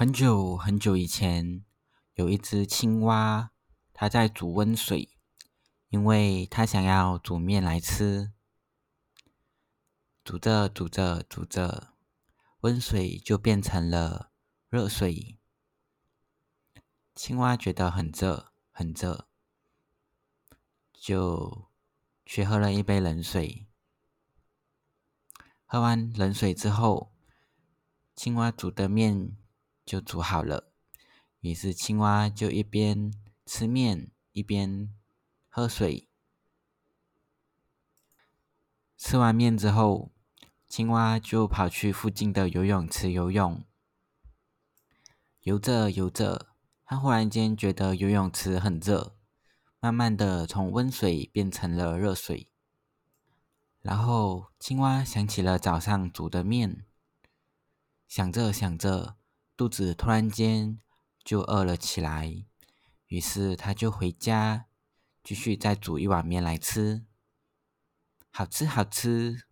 很久很久以前，有一只青蛙，它在煮温水，因为它想要煮面来吃。煮着煮着煮着，温水就变成了热水。青蛙觉得很热很热，就去喝了一杯冷水。喝完冷水之后，青蛙煮的面。就煮好了，于是青蛙就一边吃面一边喝水。吃完面之后，青蛙就跑去附近的游泳池游泳。游着游着，它忽然间觉得游泳池很热，慢慢的从温水变成了热水。然后青蛙想起了早上煮的面，想着想着。肚子突然间就饿了起来，于是他就回家，继续再煮一碗面来吃。好吃，好吃。